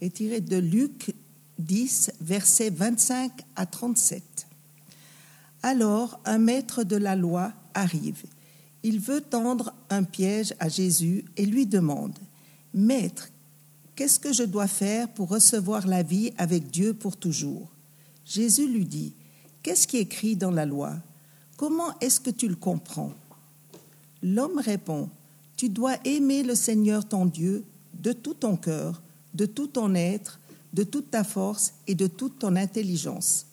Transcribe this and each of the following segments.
est tirée de Luc 10, versets 25 à 37. Alors un maître de la loi arrive. Il veut tendre un piège à Jésus et lui demande, Maître, qu'est-ce que je dois faire pour recevoir la vie avec Dieu pour toujours? Jésus lui dit, Qu'est-ce qui est écrit dans la loi? Comment est-ce que tu le comprends? L'homme répond, Tu dois aimer le Seigneur ton Dieu de tout ton cœur, de tout ton être, de toute ta force et de toute ton intelligence.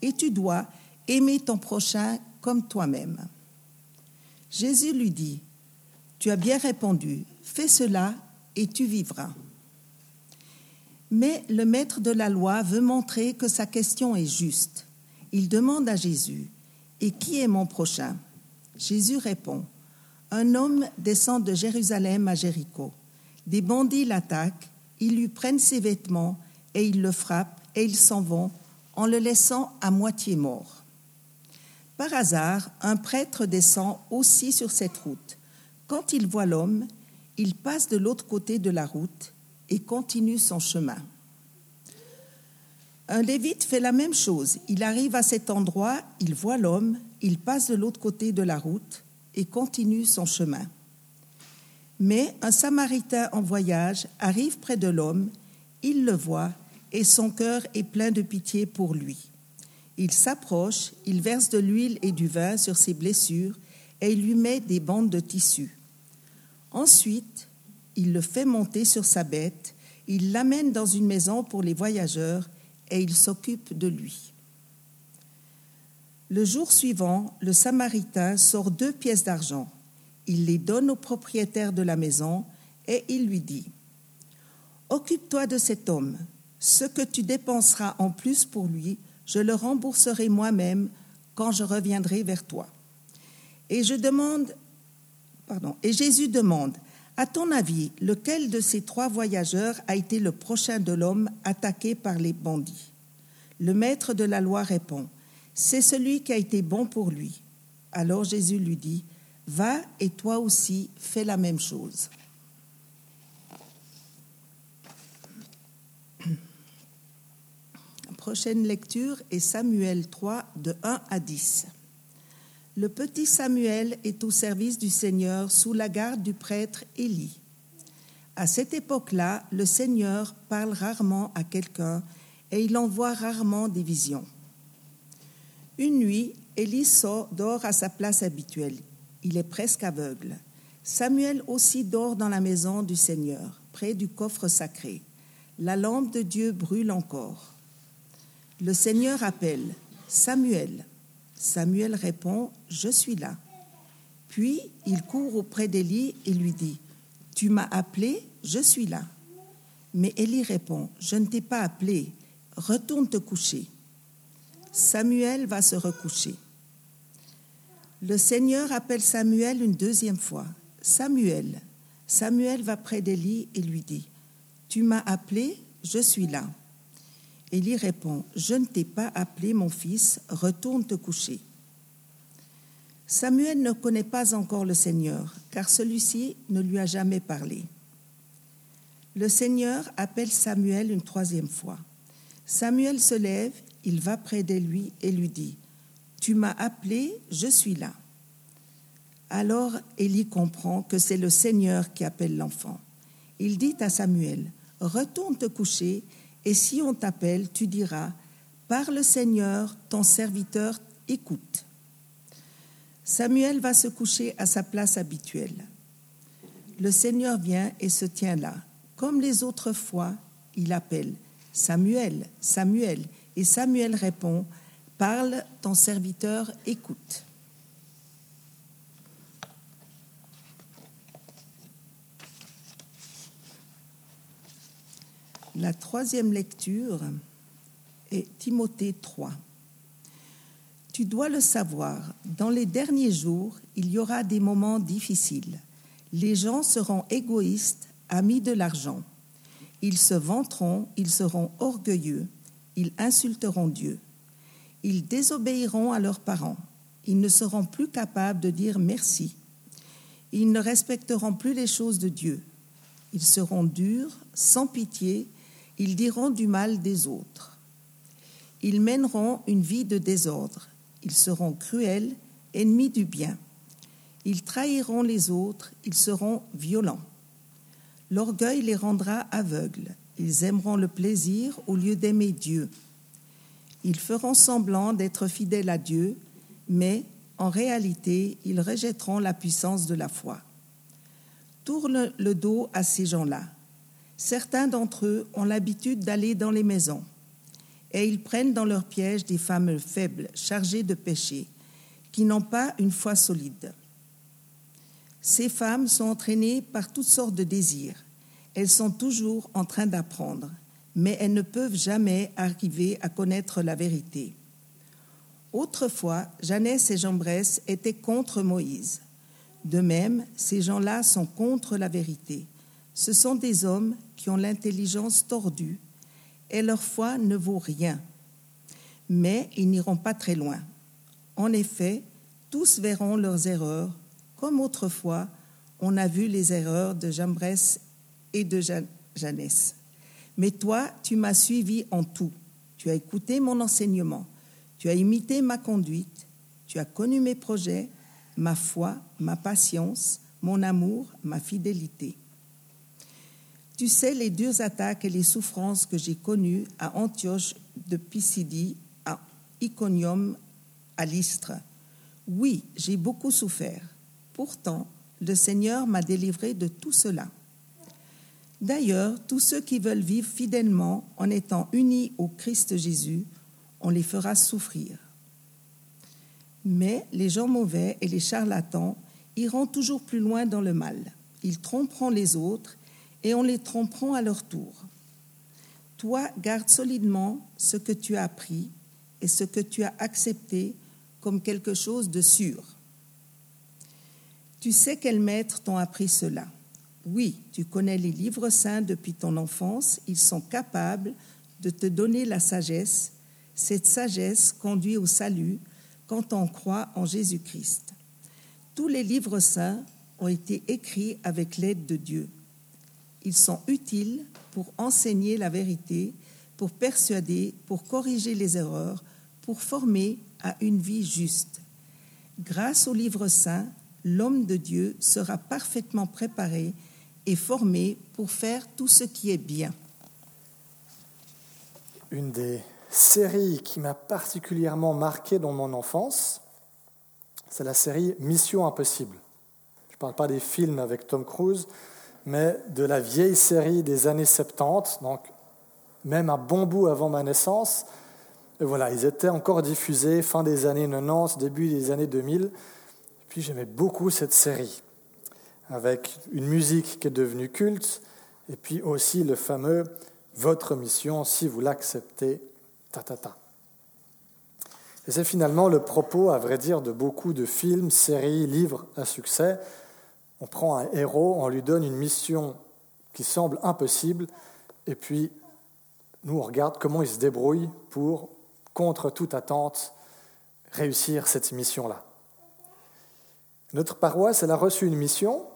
Et tu dois aimer ton prochain comme toi-même. Jésus lui dit, Tu as bien répondu, fais cela et tu vivras. Mais le maître de la loi veut montrer que sa question est juste. Il demande à Jésus, Et qui est mon prochain? Jésus répond, Un homme descend de Jérusalem à Jéricho. Des bandits l'attaquent, ils lui prennent ses vêtements et ils le frappent et ils s'en vont en le laissant à moitié mort. Par hasard, un prêtre descend aussi sur cette route. Quand il voit l'homme, il passe de l'autre côté de la route et continue son chemin. Un lévite fait la même chose. Il arrive à cet endroit, il voit l'homme, il passe de l'autre côté de la route et continue son chemin. Mais un Samaritain en voyage arrive près de l'homme, il le voit et son cœur est plein de pitié pour lui. Il s'approche, il verse de l'huile et du vin sur ses blessures et il lui met des bandes de tissu. Ensuite, il le fait monter sur sa bête, il l'amène dans une maison pour les voyageurs et il s'occupe de lui. Le jour suivant, le Samaritain sort deux pièces d'argent il les donne au propriétaire de la maison et il lui dit, Occupe-toi de cet homme, ce que tu dépenseras en plus pour lui, je le rembourserai moi-même quand je reviendrai vers toi. Et Jésus demande, à ton avis, lequel de ces trois voyageurs a été le prochain de l'homme attaqué par les bandits? Le maître de la loi répond, c'est celui qui a été bon pour lui. Alors Jésus lui dit, Va et toi aussi fais la même chose. prochaine lecture est Samuel 3 de 1 à 10. Le petit Samuel est au service du Seigneur sous la garde du prêtre Élie. À cette époque-là, le Seigneur parle rarement à quelqu'un et il envoie rarement des visions. Une nuit, Élie sort, dort à sa place habituelle il est presque aveugle. Samuel aussi dort dans la maison du Seigneur, près du coffre sacré. La lampe de Dieu brûle encore. Le Seigneur appelle Samuel. Samuel répond Je suis là. Puis il court auprès d'Élie et lui dit Tu m'as appelé, je suis là. Mais Élie répond Je ne t'ai pas appelé, retourne te coucher. Samuel va se recoucher. Le Seigneur appelle Samuel une deuxième fois. Samuel. Samuel va près d'Élie et lui dit, Tu m'as appelé, je suis là. Élie répond, Je ne t'ai pas appelé, mon fils, retourne te coucher. Samuel ne connaît pas encore le Seigneur, car celui-ci ne lui a jamais parlé. Le Seigneur appelle Samuel une troisième fois. Samuel se lève, il va près de lui et lui dit, tu m'as appelé, je suis là. Alors Élie comprend que c'est le Seigneur qui appelle l'enfant. Il dit à Samuel, Retourne te coucher, et si on t'appelle, tu diras, Par le Seigneur, ton serviteur écoute. Samuel va se coucher à sa place habituelle. Le Seigneur vient et se tient là. Comme les autres fois, il appelle Samuel, Samuel, et Samuel répond, Parle, ton serviteur écoute. La troisième lecture est Timothée 3. Tu dois le savoir, dans les derniers jours, il y aura des moments difficiles. Les gens seront égoïstes, amis de l'argent. Ils se vanteront, ils seront orgueilleux, ils insulteront Dieu. Ils désobéiront à leurs parents. Ils ne seront plus capables de dire merci. Ils ne respecteront plus les choses de Dieu. Ils seront durs, sans pitié, ils diront du mal des autres. Ils mèneront une vie de désordre. Ils seront cruels, ennemis du bien. Ils trahiront les autres, ils seront violents. L'orgueil les rendra aveugles. Ils aimeront le plaisir au lieu d'aimer Dieu. Ils feront semblant d'être fidèles à Dieu, mais en réalité, ils rejetteront la puissance de la foi. Tourne le dos à ces gens-là. Certains d'entre eux ont l'habitude d'aller dans les maisons et ils prennent dans leur piège des femmes faibles, chargées de péché, qui n'ont pas une foi solide. Ces femmes sont entraînées par toutes sortes de désirs. Elles sont toujours en train d'apprendre, mais elles ne peuvent jamais arriver à connaître la vérité. Autrefois, Jeannès et Jambres étaient contre Moïse. De même, ces gens-là sont contre la vérité. Ce sont des hommes qui ont l'intelligence tordue et leur foi ne vaut rien. Mais ils n'iront pas très loin. En effet, tous verront leurs erreurs, comme autrefois on a vu les erreurs de Jambres et de Jeannès. Mais toi, tu m'as suivi en tout. Tu as écouté mon enseignement. Tu as imité ma conduite. Tu as connu mes projets, ma foi, ma patience, mon amour, ma fidélité. Tu sais les deux attaques et les souffrances que j'ai connues à Antioche de Pisidie, à Iconium, à l'Istre. Oui, j'ai beaucoup souffert. Pourtant, le Seigneur m'a délivré de tout cela. D'ailleurs, tous ceux qui veulent vivre fidèlement en étant unis au Christ Jésus, on les fera souffrir. Mais les gens mauvais et les charlatans iront toujours plus loin dans le mal. Ils tromperont les autres et on les tromperont à leur tour. Toi, garde solidement ce que tu as appris et ce que tu as accepté comme quelque chose de sûr. Tu sais quels maîtres t'ont appris cela. Oui, tu connais les livres saints depuis ton enfance, ils sont capables de te donner la sagesse. Cette sagesse conduit au salut quand on croit en Jésus-Christ. Tous les livres saints ont été écrits avec l'aide de Dieu. Ils sont utiles pour enseigner la vérité, pour persuader, pour corriger les erreurs, pour former à une vie juste. Grâce au livre saint, l'homme de Dieu sera parfaitement préparé et formé pour faire tout ce qui est bien. Une des séries qui m'a particulièrement marqué dans mon enfance, c'est la série Mission Impossible. Je ne parle pas des films avec Tom Cruise, mais de la vieille série des années 70, donc même un bon bout avant ma naissance. Et voilà, ils étaient encore diffusés fin des années 90, début des années 2000. Et puis j'aimais beaucoup cette série, avec une musique qui est devenue culte, et puis aussi le fameux Votre mission, si vous l'acceptez, ta ta ta. Et c'est finalement le propos, à vrai dire, de beaucoup de films, séries, livres à succès, on prend un héros, on lui donne une mission qui semble impossible, et puis nous, on regarde comment il se débrouille pour, contre toute attente, réussir cette mission-là. Notre paroisse, elle a reçu une mission,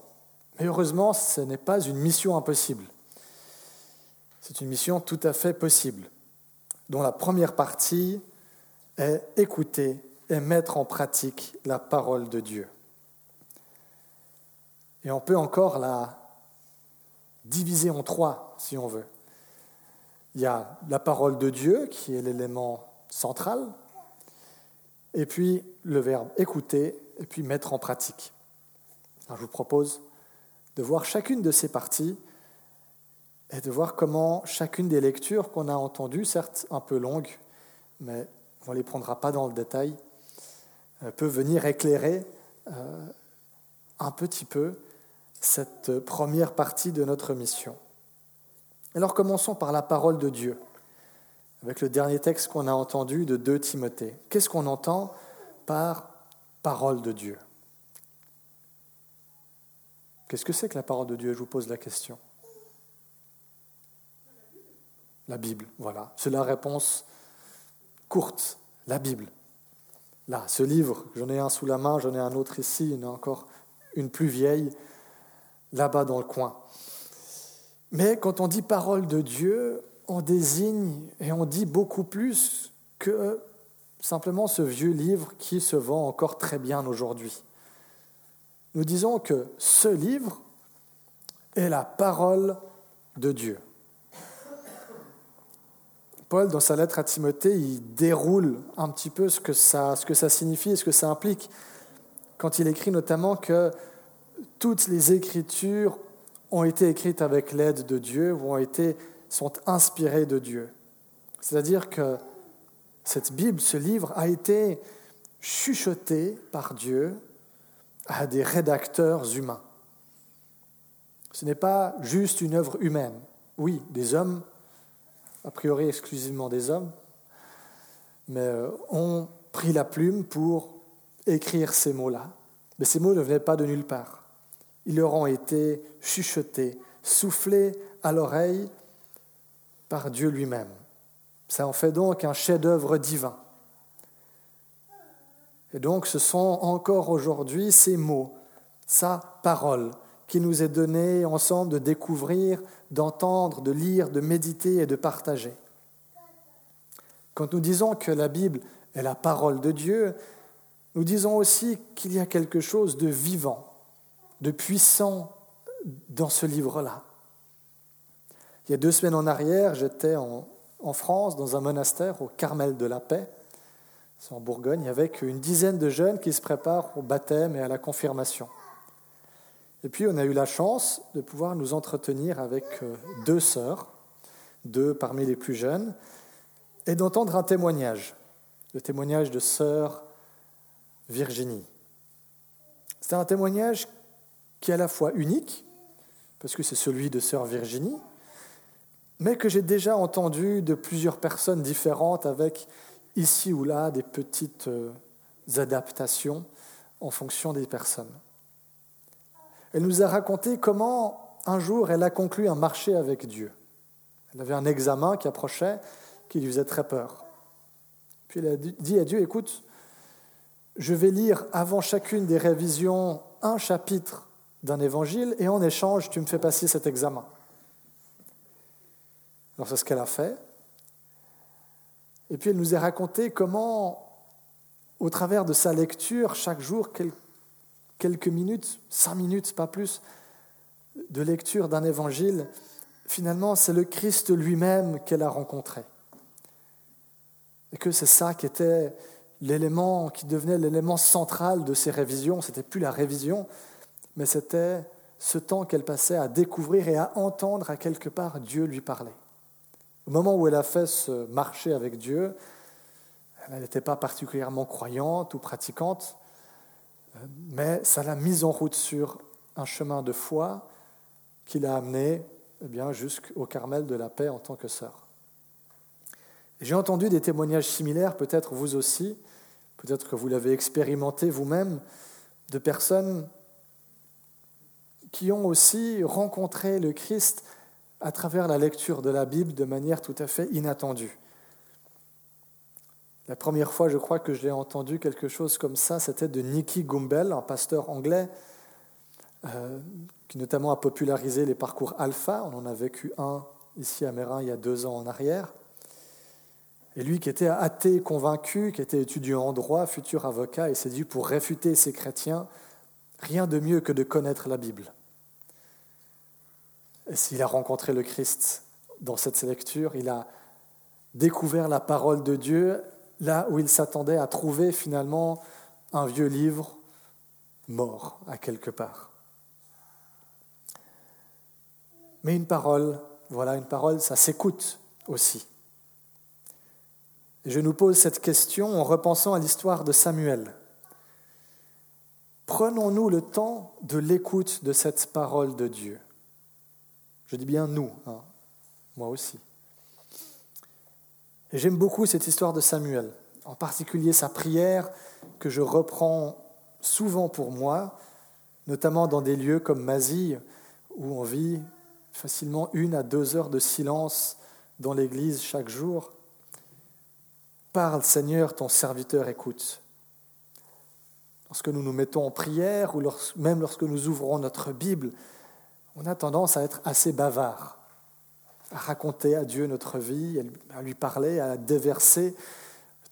mais heureusement, ce n'est pas une mission impossible. C'est une mission tout à fait possible, dont la première partie est écouter et mettre en pratique la parole de Dieu. Et on peut encore la diviser en trois, si on veut. Il y a la parole de Dieu, qui est l'élément central, et puis le verbe écouter, et puis mettre en pratique. Alors je vous propose de voir chacune de ces parties et de voir comment chacune des lectures qu'on a entendues, certes un peu longues, mais on ne les prendra pas dans le détail, euh, peut venir éclairer euh, un petit peu cette première partie de notre mission. Alors commençons par la parole de Dieu, avec le dernier texte qu'on a entendu de 2 Timothée. Qu'est-ce qu'on entend par parole de Dieu? Qu'est-ce que c'est que la parole de Dieu? Je vous pose la question. La Bible, voilà. C'est la réponse courte, la Bible. Là, ce livre, j'en ai un sous la main, j'en ai un autre ici, il y encore une plus vieille, là-bas dans le coin. Mais quand on dit parole de Dieu, on désigne et on dit beaucoup plus que simplement ce vieux livre qui se vend encore très bien aujourd'hui. Nous disons que ce livre est la parole de Dieu. Paul, dans sa lettre à Timothée, il déroule un petit peu ce que ça, ce que ça signifie et ce que ça implique quand il écrit notamment que toutes les écritures ont été écrites avec l'aide de Dieu ou ont été, sont inspirées de Dieu. C'est-à-dire que cette Bible, ce livre, a été chuchoté par Dieu à des rédacteurs humains. Ce n'est pas juste une œuvre humaine. Oui, des hommes a priori exclusivement des hommes, mais euh, ont pris la plume pour écrire ces mots-là. Mais ces mots ne venaient pas de nulle part. Ils leur ont été chuchotés, soufflés à l'oreille par Dieu lui-même. Ça en fait donc un chef-d'œuvre divin. Et donc ce sont encore aujourd'hui ces mots, sa parole, qui nous est donné ensemble de découvrir, d'entendre, de lire, de méditer et de partager. Quand nous disons que la Bible est la parole de Dieu, nous disons aussi qu'il y a quelque chose de vivant, de puissant dans ce livre-là. Il y a deux semaines en arrière, j'étais en, France, dans un monastère au Carmel de la Paix, c'est en Bourgogne, avec une dizaine de jeunes qui se préparent au baptême et à la confirmation. Et puis on a eu la chance de pouvoir nous entretenir avec euh, deux sœurs, deux parmi les plus jeunes, et d'entendre un témoignage, le témoignage de sœur Virginie. C'est un témoignage qui est à la fois unique, parce que c'est celui de sœur Virginie, mais que j'ai déjà entendu de plusieurs personnes différentes avec ici ou là des petites euh, adaptations en fonction des personnes. Elle nous a raconté comment un jour elle a conclu un marché avec Dieu. Elle avait un examen qui approchait, qui lui faisait très peur. Puis elle a dit à Dieu, écoute, je vais lire avant chacune des révisions un chapitre d'un évangile et en échange, tu me fais passer cet examen. Alors c'est ce qu'elle a fait. Et puis elle nous a raconté comment, au travers de sa lecture, chaque jour, quelques minutes, cinq minutes, pas plus, de lecture d'un évangile, finalement, c'est le Christ lui-même qu'elle a rencontré. Et que c'est ça qui était l'élément, qui devenait l'élément central de ses révisions. C'était plus la révision, mais c'était ce temps qu'elle passait à découvrir et à entendre à quelque part Dieu lui parler. Au moment où elle a fait ce marché avec Dieu, elle n'était pas particulièrement croyante ou pratiquante, mais ça l'a mise en route sur un chemin de foi qui l'a amené eh bien, jusqu'au Carmel de la paix en tant que sœur. J'ai entendu des témoignages similaires, peut-être vous aussi, peut-être que vous l'avez expérimenté vous-même, de personnes qui ont aussi rencontré le Christ à travers la lecture de la Bible de manière tout à fait inattendue. La première fois, je crois que j'ai entendu quelque chose comme ça, c'était de Nicky Gumbel, un pasteur anglais, euh, qui notamment a popularisé les parcours alpha. On en a vécu un ici à Mérin il y a deux ans en arrière. Et lui qui était athée convaincu, qui était étudiant en droit, futur avocat, et s'est dit pour réfuter ces chrétiens, rien de mieux que de connaître la Bible. S'il a rencontré le Christ dans cette lecture, il a découvert la parole de Dieu là où il s'attendait à trouver finalement un vieux livre mort à quelque part. Mais une parole, voilà, une parole, ça s'écoute aussi. Je nous pose cette question en repensant à l'histoire de Samuel. Prenons-nous le temps de l'écoute de cette parole de Dieu Je dis bien nous, hein. moi aussi. Et j'aime beaucoup cette histoire de Samuel, en particulier sa prière que je reprends souvent pour moi, notamment dans des lieux comme Mazille, où on vit facilement une à deux heures de silence dans l'Église chaque jour. Parle Seigneur, ton serviteur écoute. Lorsque nous nous mettons en prière ou même lorsque nous ouvrons notre Bible, on a tendance à être assez bavard, à raconter à Dieu notre vie, à lui parler, à déverser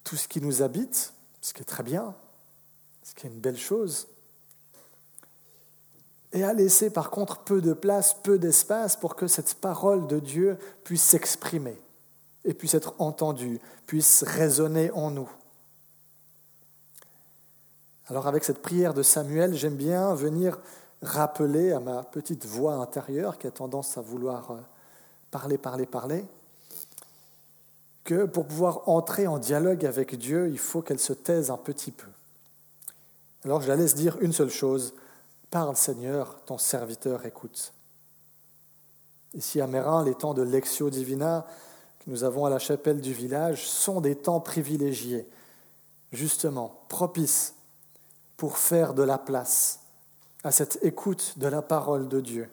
tout ce qui nous habite, ce qui est très bien, ce qui est une belle chose, et à laisser par contre peu de place, peu d'espace pour que cette parole de Dieu puisse s'exprimer et puisse être entendue, puisse résonner en nous. Alors avec cette prière de Samuel, j'aime bien venir rappeler à ma petite voix intérieure qui a tendance à vouloir euh, parler, parler, parler, que pour pouvoir entrer en dialogue avec Dieu, il faut qu'elle se taise un petit peu. Alors je la laisse dire une seule chose, parle Seigneur, ton serviteur écoute. Ici à Mérin, les temps de Lectio Divina que nous avons à la chapelle du village sont des temps privilégiés, justement, propices pour faire de la place à cette écoute de la parole de Dieu.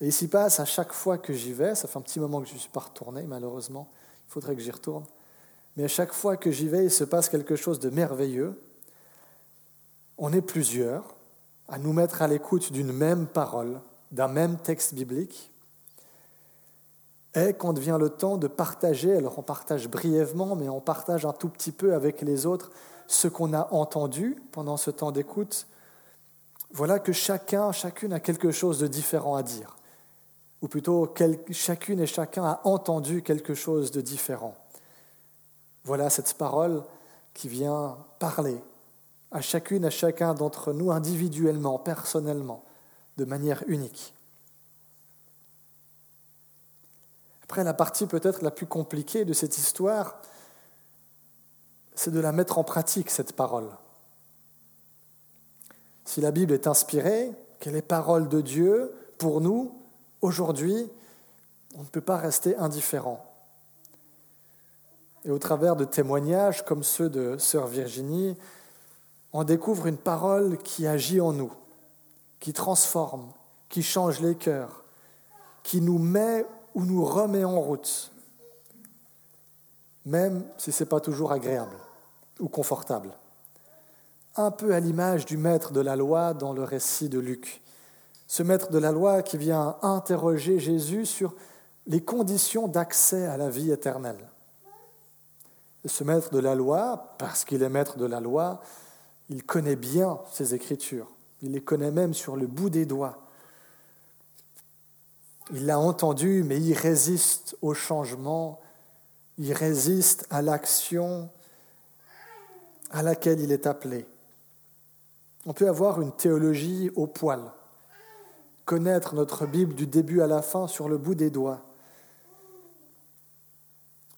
Et s'y passe à chaque fois que j'y vais, ça fait un petit moment que je ne suis pas retourné malheureusement, il faudrait que j'y retourne, mais à chaque fois que j'y vais, il se passe quelque chose de merveilleux. On est plusieurs à nous mettre à l'écoute d'une même parole, d'un même texte biblique, et quand vient le temps de partager, alors on partage brièvement, mais on partage un tout petit peu avec les autres ce qu'on a entendu pendant ce temps d'écoute, voilà que chacun, chacune a quelque chose de différent à dire. Ou plutôt, chacune et chacun a entendu quelque chose de différent. Voilà cette parole qui vient parler à chacune, à chacun d'entre nous, individuellement, personnellement, de manière unique. Après, la partie peut-être la plus compliquée de cette histoire, c'est de la mettre en pratique, cette parole. Si la Bible est inspirée, qu'elle est parole de Dieu pour nous, aujourd'hui, on ne peut pas rester indifférent. Et au travers de témoignages comme ceux de Sœur Virginie, on découvre une parole qui agit en nous, qui transforme, qui change les cœurs, qui nous met ou nous remet en route, même si ce n'est pas toujours agréable ou confortable. Un peu à l'image du maître de la loi dans le récit de Luc. Ce maître de la loi qui vient interroger Jésus sur les conditions d'accès à la vie éternelle. ce maître de la loi, parce qu'il est maître de la loi, il connaît bien ses écritures. Il les connaît même sur le bout des doigts. Il l'a entendu, mais il résiste au changement, il résiste à l'action à laquelle il est appelé. On peut avoir une théologie au poil, connaître notre Bible du début à la fin sur le bout des doigts.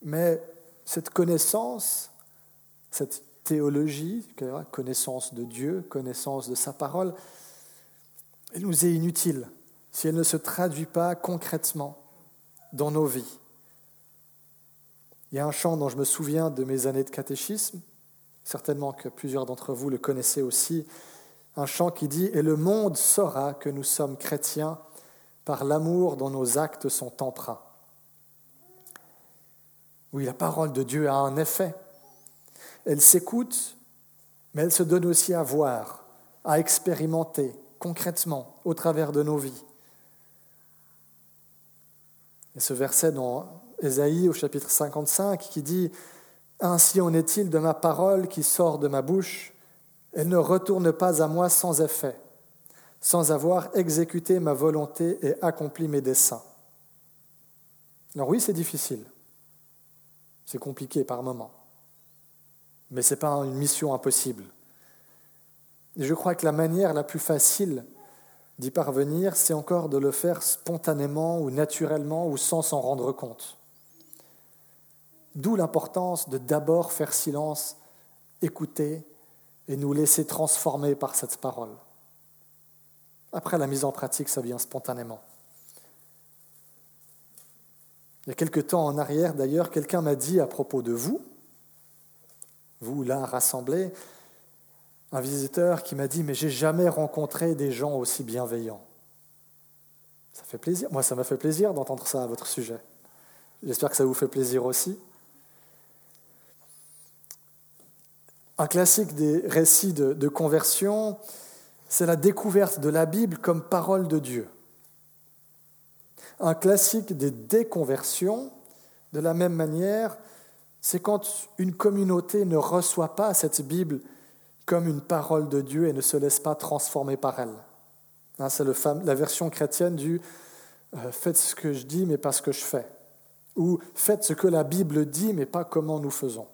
Mais cette connaissance, cette théologie, connaissance de Dieu, connaissance de sa parole, elle nous est inutile si elle ne se traduit pas concrètement dans nos vies. Il y a un chant dont je me souviens de mes années de catéchisme, certainement que plusieurs d'entre vous le connaissez aussi, un chant qui dit ⁇ Et le monde saura que nous sommes chrétiens par l'amour dont nos actes sont empreints ⁇ Oui, la parole de Dieu a un effet. Elle s'écoute, mais elle se donne aussi à voir, à expérimenter concrètement au travers de nos vies. Et ce verset dans Ésaïe au chapitre 55 qui dit ainsi en est-il de ma parole qui sort de ma bouche, elle ne retourne pas à moi sans effet, sans avoir exécuté ma volonté et accompli mes desseins. Alors oui, c'est difficile, c'est compliqué par moments, mais ce n'est pas une mission impossible. Et je crois que la manière la plus facile d'y parvenir, c'est encore de le faire spontanément ou naturellement ou sans s'en rendre compte. D'où l'importance de d'abord faire silence, écouter et nous laisser transformer par cette parole. Après la mise en pratique, ça vient spontanément. Il y a quelque temps en arrière, d'ailleurs, quelqu'un m'a dit à propos de vous, vous là rassemblés, un visiteur qui m'a dit Mais j'ai jamais rencontré des gens aussi bienveillants. Ça fait plaisir. Moi, ça m'a fait plaisir d'entendre ça à votre sujet. J'espère que ça vous fait plaisir aussi. Un classique des récits de, conversion, c'est la découverte de la Bible comme parole de Dieu. Un classique des déconversions, de la même manière, c'est quand une communauté ne reçoit pas cette Bible comme une parole de Dieu et ne se laisse pas transformer par elle. Hein, c'est la version chrétienne du euh, faites ce que je dis mais pas ce que je fais. Ou faites ce que la Bible dit mais pas comment nous faisons.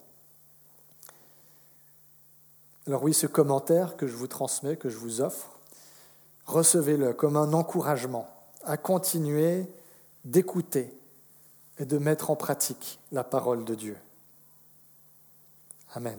Alors oui, ce commentaire que je vous transmets, que je vous offre, recevez-le comme un encouragement à continuer d'écouter et de mettre en pratique la parole de Dieu. Amen.